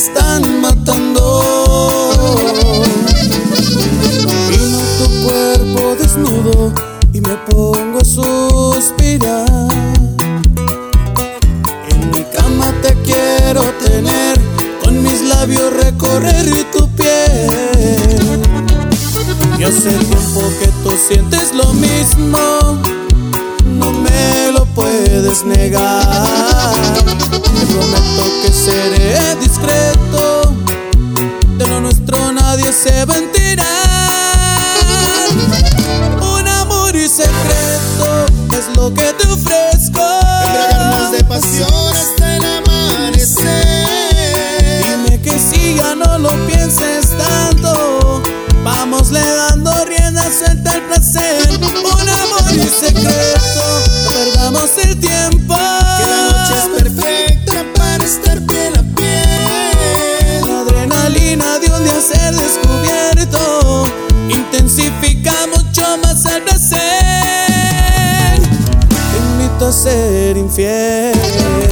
están matando. Vino tu cuerpo desnudo y me pongo a suspirar. En mi cama te quiero tener, con mis labios recorrer tu piel. Y hace tiempo que tú sientes lo mismo, me puedes negar. Te prometo que seré discreto, de lo nuestro nadie se va a enterar. Un amor y secreto es lo que te ofrezco. Embriagarnos de pasión hasta el amanecer. Dime que si ya no lo pienses tanto, vámosle dando rienda suelta al placer. Placer. Te invito a ser infiel.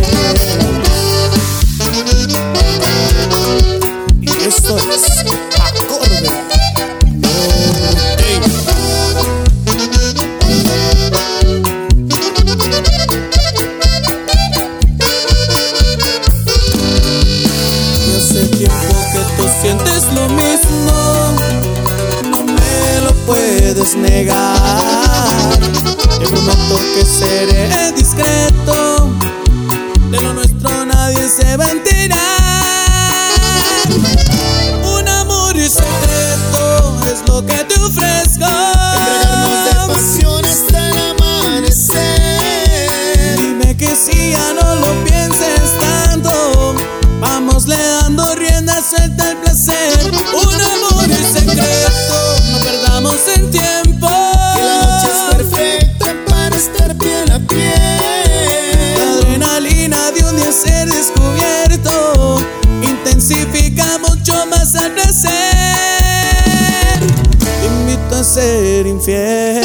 Puedes negar. Te prometo que seré discreto, de lo nuestro nadie se va a enterar. Un amor y secreto es lo que te ofrezco. Embriagarnos de pasión hasta el amanecer. Dime que si ya no lo pienses tanto, vámosle dando rienda suelta al placer. Adrenalina de un día ser descubierto intensifica mucho más al placer. Te invito a ser infiel.